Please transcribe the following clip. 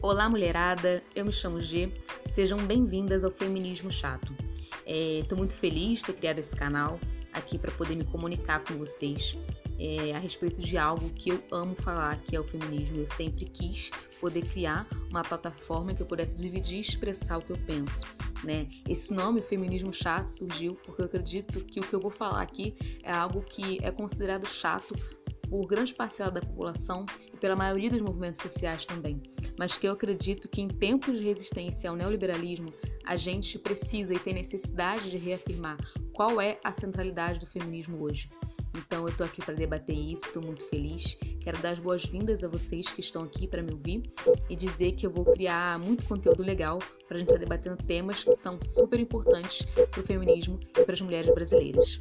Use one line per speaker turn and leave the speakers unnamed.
Olá, mulherada! Eu me chamo G. Sejam bem-vindas ao Feminismo Chato. Estou é, muito feliz de ter criado esse canal aqui para poder me comunicar com vocês é, a respeito de algo que eu amo falar, que é o feminismo. Eu sempre quis poder criar uma plataforma que eu pudesse dividir e expressar o que eu penso. Né? Esse nome, Feminismo Chato, surgiu porque eu acredito que o que eu vou falar aqui é algo que é considerado chato por grande parcela da população e pela maioria dos movimentos sociais também, mas que eu acredito que em tempos de resistência ao neoliberalismo, a gente precisa e tem necessidade de reafirmar qual é a centralidade do feminismo hoje. Então eu tô aqui para debater isso, estou muito feliz. Quero dar as boas-vindas a vocês que estão aqui para me ouvir e dizer que eu vou criar muito conteúdo legal para a gente estar tá debatendo temas que são super importantes para o feminismo e para as mulheres brasileiras.